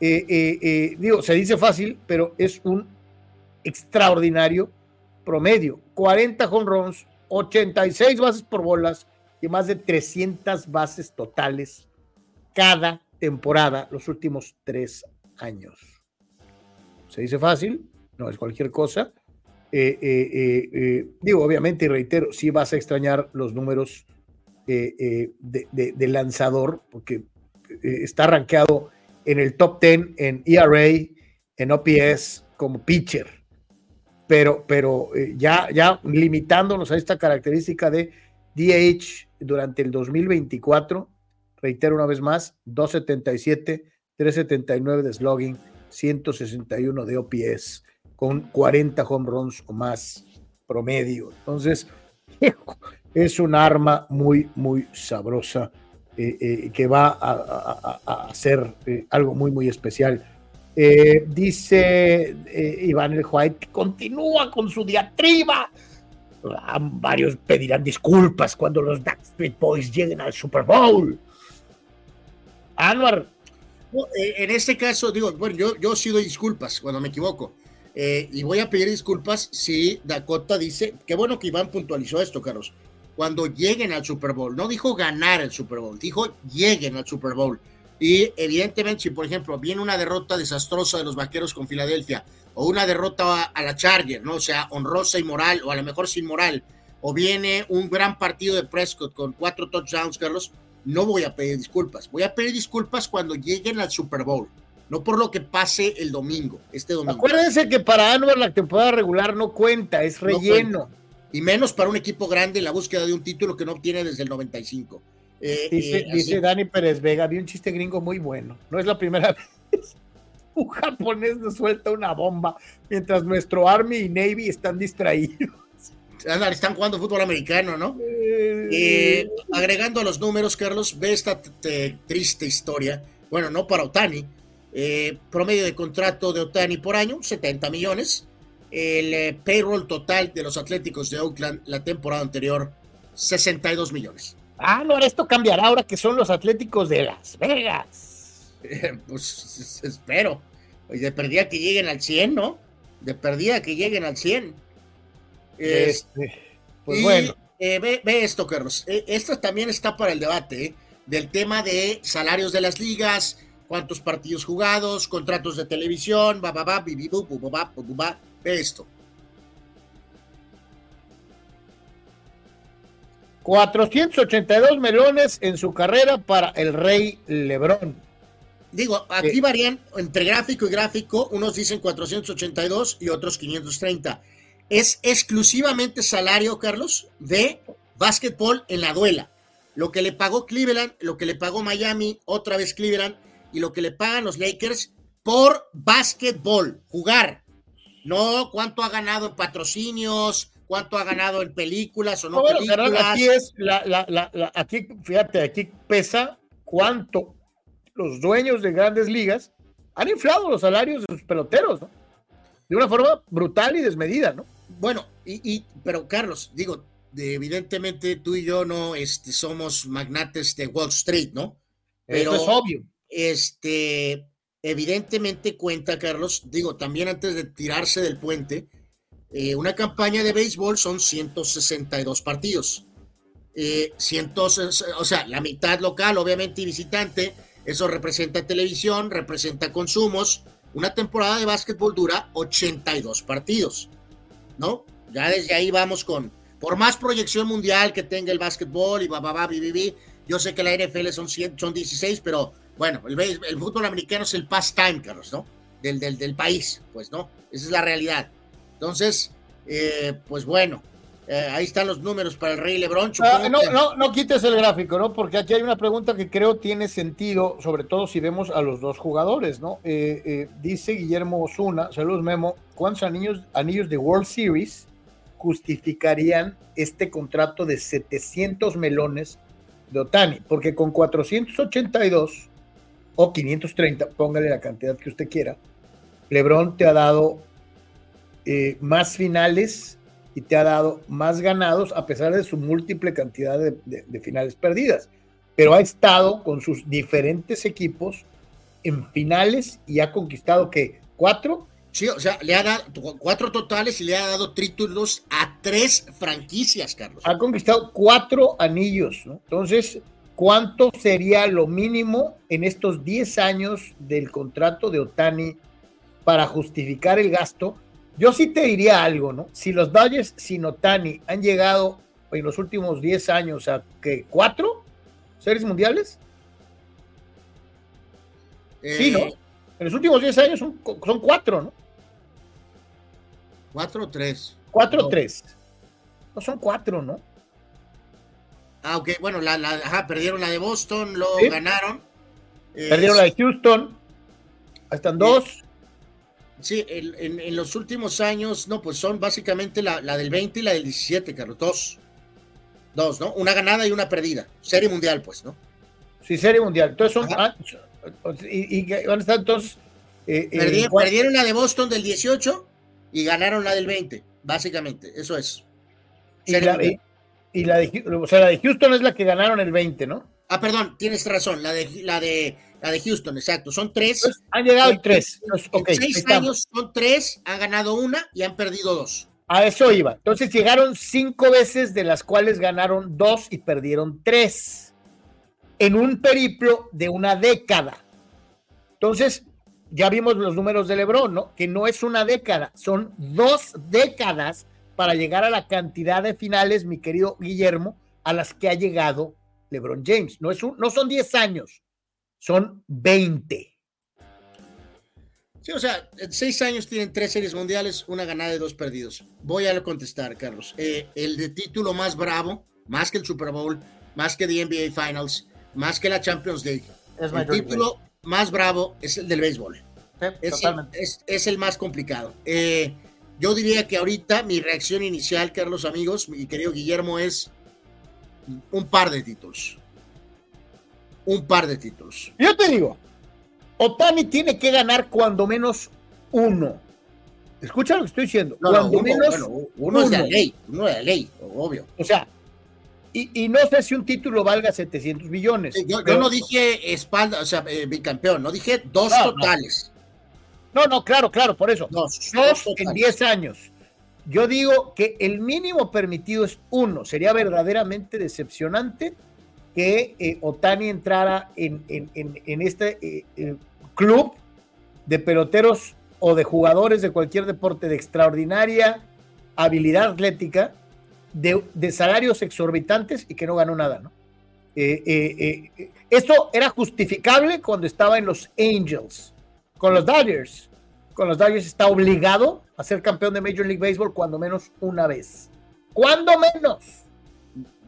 Eh, eh, eh, digo, se dice fácil, pero es un extraordinario promedio. 40 home runs, 86 bases por bolas y más de 300 bases totales cada temporada los últimos tres años. Se dice fácil, no es cualquier cosa. Eh, eh, eh, digo, obviamente, y reitero, sí vas a extrañar los números de, lanzador, porque está rankeado en el top 10 en ERA, en OPS, como pitcher. Pero, pero ya, ya limitándonos a esta característica de DH durante el 2024, reitero una vez más, 277 379 de slogging, 161 de OPS, con 40 home runs o más promedio. Entonces, es un arma muy, muy sabrosa eh, eh, que va a, hacer eh, algo muy, muy especial. dice Iván El White que continúa con su diatriba. Ah, varios pedirán disculpas cuando los Backstreet Boys lleguen al Super Bowl. Anwar,
en este caso, digo, bueno, yo, yo sí doy disculpas cuando me equivoco. Eh, y voy a pedir disculpas si Dakota dice, qué bueno que Iván puntualizó esto, Carlos, cuando lleguen al Super Bowl, no dijo ganar el Super Bowl, dijo lleguen al Super Bowl. Y evidentemente, si por ejemplo viene una derrota desastrosa de los vaqueros con Filadelfia, o una derrota a, la Charger, ¿no? O sea, honrosa y moral, o a lo mejor sin moral, o viene un gran partido de Prescott con cuatro touchdowns, Carlos, no voy a pedir disculpas. Voy a pedir disculpas cuando lleguen al Super Bowl, no por lo que pase el domingo, este domingo.
Acuérdense que para Anwar la temporada regular no cuenta, es relleno.
y menos para un equipo grande en la búsqueda de un título que no obtiene desde el 95.
Eh, dice, eh, dice Dani Pérez Vega, vi un chiste gringo muy bueno. No es la primera [LAUGHS] vez. Un japonés nos suelta una bomba mientras nuestro Army y Navy están distraídos
están jugando fútbol americano, ¿no? Eh, agregando a los números, Carlos, ve esta triste historia. Bueno, no para Otani. Eh, promedio de contrato de Otani por año, 70 millones. El eh, payroll total de los Atléticos de Oakland la temporada anterior, 62 millones.
Ah, no, esto cambiará ahora que son los Atléticos de Las Vegas.
pues espero. De perdida que lleguen al 100, ¿no? De perdida que lleguen al 100. Este, pues bueno. Eh, ve, esto, Carlos. Eh, esto también está para el debate ¿eh? del tema de salarios de las ligas, cuántos partidos jugados, contratos de televisión, va, va, va, Ve esto.
482 melones en su carrera para el Rey Lebrón.
Digo, aquí varían entre gráfico y gráfico, unos dicen 482 y otros 530. Es exclusivamente salario, Carlos, de básquetbol en la duela. Lo que le pagó Cleveland, lo que le pagó Miami, otra vez Cleveland, y lo que le pagan los Lakers por básquetbol, jugar. No cuánto ha ganado en patrocinios, cuánto ha ganado en películas o no, películas.
Aquí es la, la, la, aquí, fíjate, aquí pesa cuánto los dueños de grandes ligas han inflado los salarios de sus peloteros, ¿no? De una forma brutal y desmedida, ¿no?
Bueno, y, pero Carlos, digo, evidentemente tú y yo no este, somos magnates de Wall Street, ¿no?
Pero, Eso es obvio.
Este, evidentemente cuenta, Carlos, digo, también antes de tirarse del puente, eh, una campaña de béisbol son 162 partidos. Eh, o sea, la mitad local, obviamente, y visitante, eso representa televisión, representa consumos. Una temporada de básquetbol dura 82 partidos, ¿no? Ya desde ahí vamos con, por más proyección mundial que tenga el básquetbol y va, yo sé que la NFL son, son 16, pero bueno, el, el fútbol americano es el pastime, Carlos, ¿no? Del, del, del país, pues, ¿no? Esa es la realidad. Entonces, eh, pues bueno, eh, ahí están los números para el Rey Lebron.
Ah, no, no, no quites el gráfico, ¿no? Porque aquí hay una pregunta que creo tiene sentido, sobre todo si vemos a los dos jugadores, ¿no? Eh, dice Guillermo Osuna, saludos Memo, ¿cuántos anillos, anillos de World Series justificarían este contrato de 700 melones de Otani? Porque con 482 o 530, póngale la cantidad que usted quiera, Lebron te ha dado eh, más finales y te ha dado más ganados a pesar de su múltiple cantidad de, finales perdidas. Pero ha estado con sus diferentes equipos en finales y ha conquistado que cuatro.
Sí, o sea, le ha dado cuatro totales y le ha dado títulos a tres franquicias, Carlos.
Ha conquistado cuatro anillos, ¿no? Entonces, ¿cuánto sería lo mínimo en estos 10 años del contrato de Otani para justificar el gasto? Yo sí te diría algo, ¿no? Si los Dodgers sin Otani han llegado en los últimos 10 años a que cuatro series mundiales. sí, ¿no? Eh, en los últimos 10 años son, son cuatro, ¿no?
Cuatro o tres.
Cuatro o tres. No son cuatro, ¿no?
Ah, ok, bueno, la, la perdieron la de Boston, lo ganaron.
Perdieron la de Houston. Ahí están dos.
Sí, en, los últimos años, no, pues son básicamente la, del 20 y la del 17, Carlos. Dos. Dos, ¿no? Una ganada y una perdida. Serie mundial, pues, ¿no?
Sí, serie mundial. Entonces son. Ah, y, y, van a estar entonces.
Eh, eh, perdieron, la de Boston del 18 y ganaron la del 20, básicamente. Eso es.
Y la, y la, de, o sea, la de Houston es la que ganaron el 20, ¿no?
Ah, perdón, tienes razón. La de, la de la de Houston, exacto. Son tres.
han llegado tres.
En seis años son tres, han ganado una y han perdido dos.
A eso iba. Entonces llegaron cinco veces, de las cuales ganaron dos y perdieron tres. En un periplo de una década. Entonces, ya vimos los números de Lebron, ¿no? Que no es una década, son dos décadas para llegar a la cantidad de finales, mi querido Guillermo, a las que ha llegado LeBron James. No, es no son diez años, son 20.
Sí, o sea, en seis años tienen tres series mundiales, una ganada y dos perdidos. Voy a contestar, Carlos. Eh, el de título más bravo, más que el Super Bowl, más que the NBA Finals, más que la Champions League. el título más bravo es el del béisbol. es, el, más complicado. Eh, yo diría que ahorita mi reacción inicial, Carlos, amigos, mi querido Guillermo, es un par de títulos un par de títulos.
Yo te digo, Otani tiene que ganar cuando menos uno. Escucha lo que estoy diciendo. cuando
uno, menos uno, es de ley, uno de ley, obvio.
O sea, y, no sé si un título valga 700 millones.
yo, no dije espalda, o sea, eh, bicampeón, no dije dos totales.
No. No. claro, claro, por eso. Dos, dos en 10 años. Yo digo que el mínimo permitido es uno. Sería verdaderamente decepcionante que eh, Otani entrara en, este eh, eh, club de peloteros o de jugadores de cualquier deporte de extraordinaria habilidad atlética, de, salarios exorbitantes y que no ganó nada, ¿no? esto era justificable cuando estaba en los Angels, con los Dodgers. Con los Dodgers está obligado a ser campeón de Major League Baseball cuando menos una vez. ¿Cuándo menos?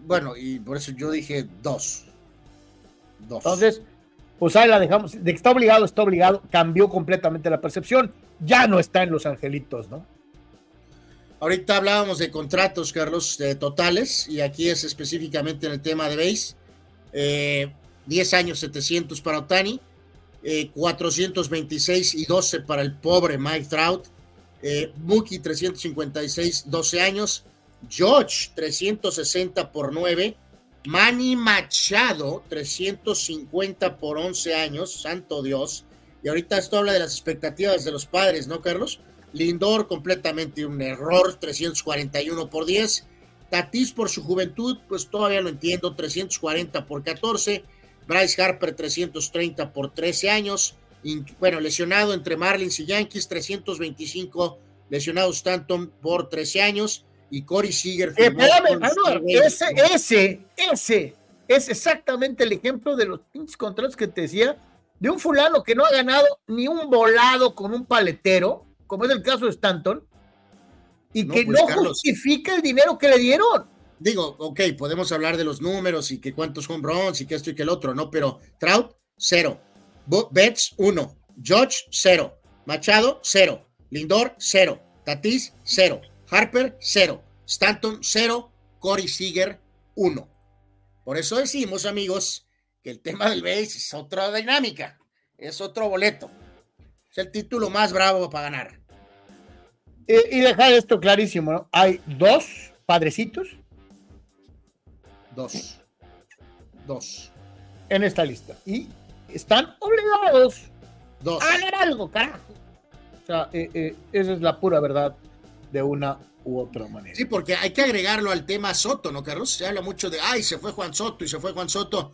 Bueno, y por eso yo dije dos.
Dos. Entonces, pues ahí la dejamos. De que está obligado, está obligado. Cambió completamente la percepción. Ya no está en Los Angelitos, ¿no?
Ahorita hablábamos de contratos, Carlos, de totales, y aquí es específicamente en el tema de base. 10 eh, años 700 para Otani, 426 eh, y 12 para el pobre Mike Trout, eh, Mookie 356, 12 años, George 360 por 9, Manny Machado 350 por 11 años, santo Dios. Y ahorita esto habla de las expectativas de los padres, ¿no, Carlos? Lindor completamente un error, 341 por 10. Tatis por su juventud, pues todavía lo entiendo, 340 por 14. Bryce Harper 330 por 13 años. bueno, lesionado entre Marlins y Yankees, 325 lesionado Stanton por 13 años y Corey Seager.
Eh, espérame, ese, ese, ese es exactamente el ejemplo de los pinches contratos que te decía de un fulano que no ha ganado ni un volado con un paletero, como es el caso de Stanton, y que pues, no justifica el dinero que le dieron.
Digo, ok, podemos hablar de los números y que cuántos home runs y que esto y que el otro, ¿no? Pero Trout, cero. Betts, uno. George, cero. Machado, cero. Lindor, cero. Tatis, cero. Harper, 0. Stanton, 0. Corey Seager, 1. Por eso decimos, amigos, que el tema del base es otra dinámica, es otro boleto. Es el título más bravo para ganar.
Y, dejar esto clarísimo, ¿no? Hay dos padrecitos.
Dos. Dos.
En esta lista. Y están obligados dos. a ganar algo, carajo. O sea, eh, eh, esa es la pura verdad de una u otra manera.
Sí, porque hay que agregarlo al tema Soto, ¿no, Carlos? Se habla mucho de, ay, se fue Juan Soto y se fue Juan Soto,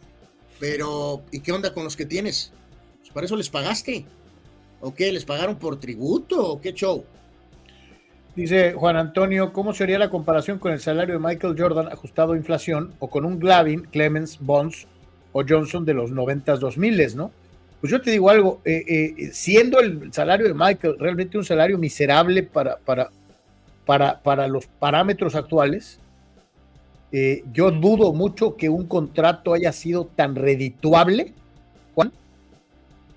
pero ¿y qué onda con los que tienes? Pues para eso les pagaste. ¿O qué? ¿Les pagaron por tributo o qué show?
Dice Juan Antonio, ¿cómo sería la comparación con el salario de Michael Jordan ajustado a inflación o con un Glavin, Clemens, Bonds o Johnson de los 90s, 2000 ¿no? Pues yo te digo algo, eh, eh, siendo el salario de Michael realmente un salario miserable para, para, para, los parámetros actuales, eh, yo dudo mucho que un contrato haya sido tan redituable, Juan,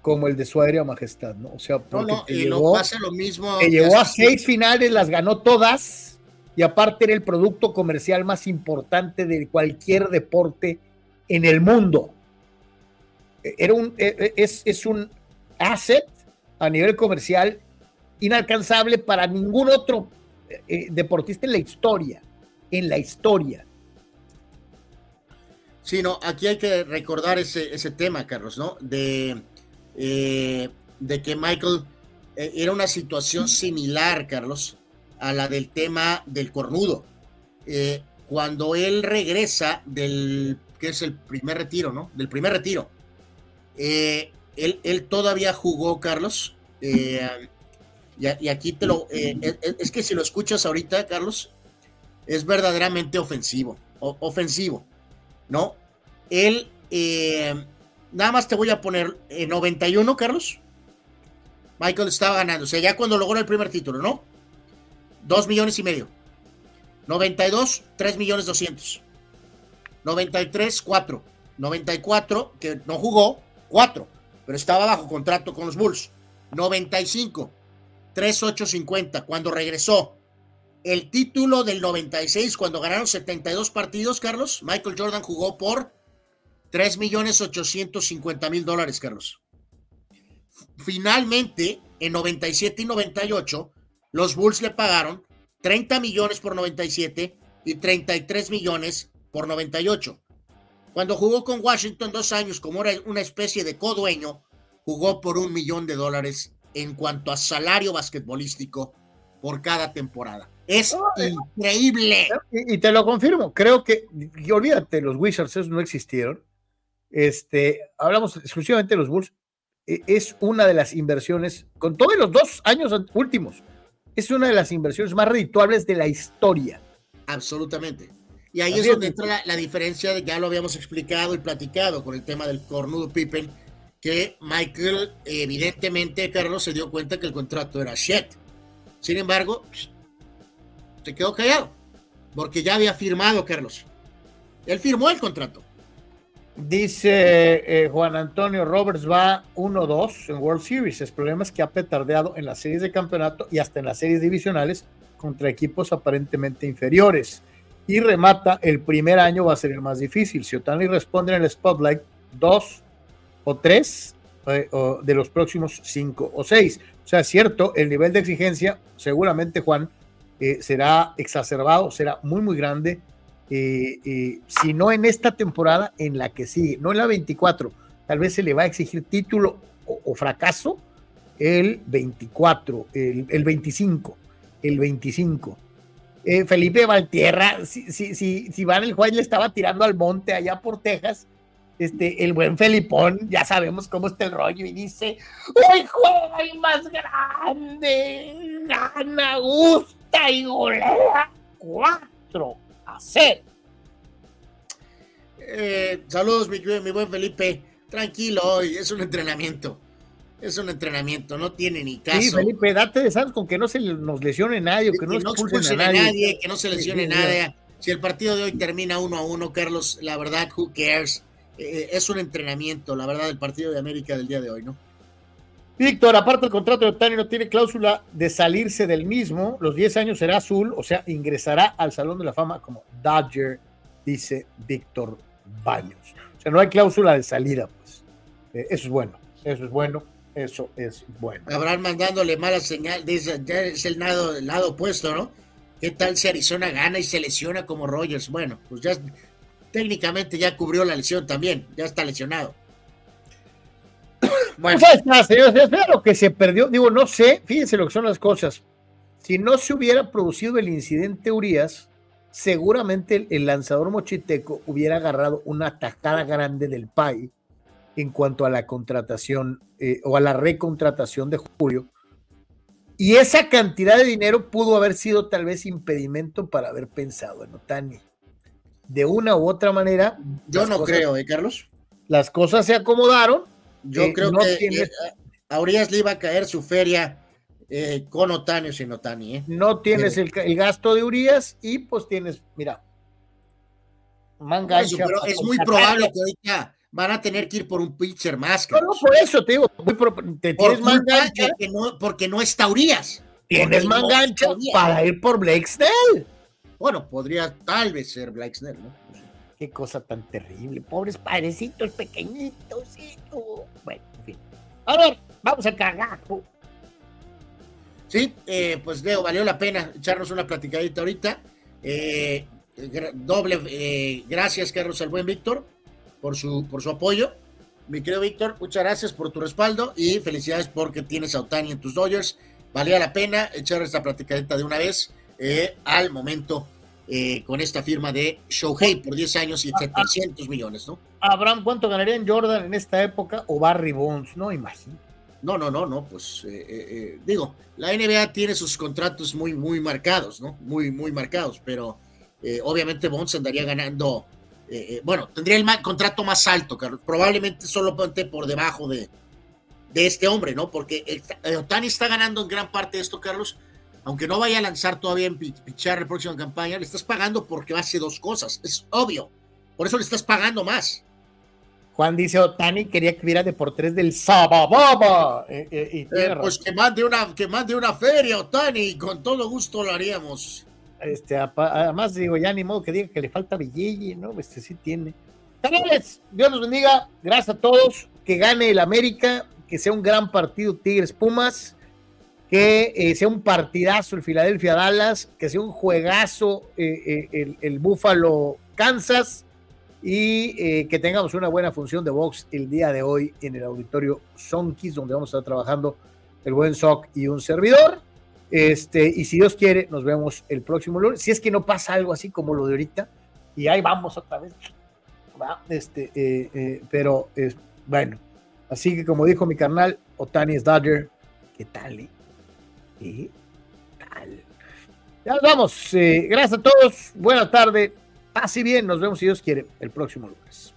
como el de su aérea majestad, ¿no? O sea, porque
y llegó, pasa lo mismo.
Que llegó a seis finales, las ganó todas, y aparte era el producto comercial más importante de cualquier deporte en el mundo. Era un, e, e, es, es un asset a nivel comercial inalcanzable para ningún otro eh, deportista en la historia, en la historia.
Sí, no, aquí hay que recordar ese, ese tema, Carlos, ¿no? De, eh, de que Michael eh, era una situación similar, Carlos, a la del tema del cornudo. cuando él regresa del, que es el primer retiro, ¿no? Del primer retiro. él, él, todavía jugó, Carlos, y, aquí te lo. Eh, es, que si lo escuchas ahorita, Carlos, es verdaderamente ofensivo. ofensivo, ¿no? Él. Eh, nada más te voy a poner en 91, Carlos. Michael estaba ganando. O sea, ya cuando logró el primer título, ¿no? Dos millones y medio. 92, 3 millones 200. 93, 4. 94, que no jugó, 4. Pero estaba bajo contrato con los Bulls. 95, 3-8-50 cuando regresó. El título del 96, cuando ganaron 72 partidos, Carlos, Michael Jordan jugó por 3 millones 850 mil dólares, Carlos. Finalmente, en 97 y 98, los Bulls le pagaron 30 millones por 97 y 33 millones por 98. Cuando jugó con Washington dos años como era una especie de codueño, jugó por un millón de dólares en cuanto a salario basquetbolístico por cada temporada. Es increíble.
Y, te lo confirmo, creo que, y olvídate, los Wizards no existieron. Este, hablamos exclusivamente de los Bulls. E, es una de las inversiones, con todos los dos años últimos, es una de las inversiones más redituables de la historia.
Absolutamente. Y ahí es donde entra la, diferencia, ya lo habíamos explicado y platicado con el tema del cornudo Pippen, que Michael, evidentemente, Carlos se dio cuenta que el contrato era shit. Sin embargo, se quedó callado, porque ya había firmado Carlos. Él firmó el contrato.
Dice eh, Juan Antonio Roberts va 1-2 en World Series. El problema es que ha petardeado en las series de campeonato y hasta en las series divisionales contra equipos aparentemente inferiores. Y remata, el primer año va a ser el más difícil. Si Otani responde en el spotlight, dos o tres eh, de los próximos cinco o seis. O sea, es cierto, el nivel de exigencia seguramente, Juan, eh, será exacerbado, será muy, muy grande. Eh, si no en esta temporada, en la que sigue, no en la 24, tal vez se le va a exigir título o, fracaso el 24, el, el 25 el 25. Eh, Felipe Valtierra, si, si, si, si Van el Juan le estaba tirando al monte allá por Texas, este, el buen Felipón, ya sabemos cómo está el rollo, y dice, hoy juega el más grande, gana, gusta y golea 4 0.
Eh, saludos, mi, mi buen Felipe. Tranquilo, hoy es un entrenamiento es un entrenamiento, no tiene ni caso. Sí,
Felipe, date de con que no se nos lesione nadie, que no, no expulsen, a, nadie.
Que no se lesione nadie. Si el partido de hoy termina uno a uno, Carlos, la verdad, who cares? Eh, es un entrenamiento, la verdad, el partido de América del día de hoy, ¿no?
Víctor, aparte el contrato de Otani no tiene cláusula de salirse del mismo, los 10 años será azul, o sea, ingresará al Salón de la Fama como Dodger, dice Víctor Baños. O sea, no hay cláusula de salida, pues. Eh, eso es bueno, eso es bueno. Eso es bueno.
Habrán mandándole mala señal, ya es el lado, el lado opuesto, ¿no? ¿Qué tal si Arizona gana y se lesiona como Rogers? Bueno, pues ya técnicamente ya cubrió la lesión también, ya está lesionado. [COUGHS]
Bueno. Pues está, señores, lo que se perdió. Digo, no sé, fíjense lo que son las cosas. Si no se hubiera producido el incidente Urias, seguramente el, lanzador mochiteco hubiera agarrado una tajada grande del PAI en cuanto a la contratación eh, o a la recontratación de Julio. Y esa cantidad de dinero pudo haber sido tal vez impedimento para haber pensado en Otani. De una u otra manera.
Yo no creo, ¿eh, Carlos?
Las cosas se acomodaron.
Yo eh, creo que eh, a Urias le iba a caer su feria con Otani o sin Otani.
No tienes el, gasto de Urias y pues tienes, mira,
manga pero es muy probable que ahorita van a tener que ir por un pitcher más. No,
por eso te digo, te tienes más gancha.
Porque no, está Urias.
Tienes más gancha para ir por Blake Snell.
Bueno, podría tal vez ser Blake Snell, ¿no?
Qué cosa tan terrible. Pobres padrecitos pequeñitos. Bueno, en fin. A ver, vamos a cagar.
Sí, eh, pues Leo, valió la pena echarnos una platicadita ahorita. Eh, doble eh, gracias, Carlos, al buen Víctor por su, por su apoyo. Mi querido Víctor, muchas gracias por tu respaldo y felicidades porque tienes a Otani en tus Dodgers. Valía la pena echar esta platicadita de una vez al momento eh, con esta firma de Shohei por 10 años y 700 millones, ¿no?
Abraham, ¿cuánto ganaría en Jordan en esta época o Barry Bonds? No, imagino.
No, no, no, no, pues eh, digo, la NBA tiene sus contratos muy, muy marcados, ¿no? Muy, muy marcados, pero obviamente Bonds andaría ganando eh, eh, bueno, tendría el contrato más alto, Carlos, probablemente solo por debajo de, de este hombre, ¿no? Porque eh, Otani está ganando en gran parte de esto, Carlos, aunque no vaya a lanzar todavía en pichar la próxima campaña, le estás pagando porque hace dos cosas, es obvio, por eso le estás pagando más.
Juan dice Otani quería que viera de por tres del Sabababa.
pues que mande, una, que mande una feria, Otani, con todo gusto lo haríamos.
Este, además, digo, ya ni modo que diga que le falta billete, ¿no? Este sí tiene. Canales, Dios los bendiga. Gracias a todos. Que gane el América, que sea un gran partido Tigres Pumas, que eh, sea un partidazo el Filadelfia Dallas, que sea un juegazo eh, eh, el, el Búfalo Kansas y que tengamos una buena función de box el día de hoy en el auditorio Sonkis, donde vamos a estar trabajando el buen Sock y un servidor. Este, y si Dios quiere, nos vemos el próximo lunes. Si es que no pasa algo así como lo de ahorita, y ahí vamos otra vez. Este, pero bueno, así que como dijo mi carnal, Otani es Dodger. ¿Qué tal? Eh? ¿Qué tal? Ya nos vamos. gracias a todos. Buena tarde. Pase bien. Nos vemos si Dios quiere el próximo lunes.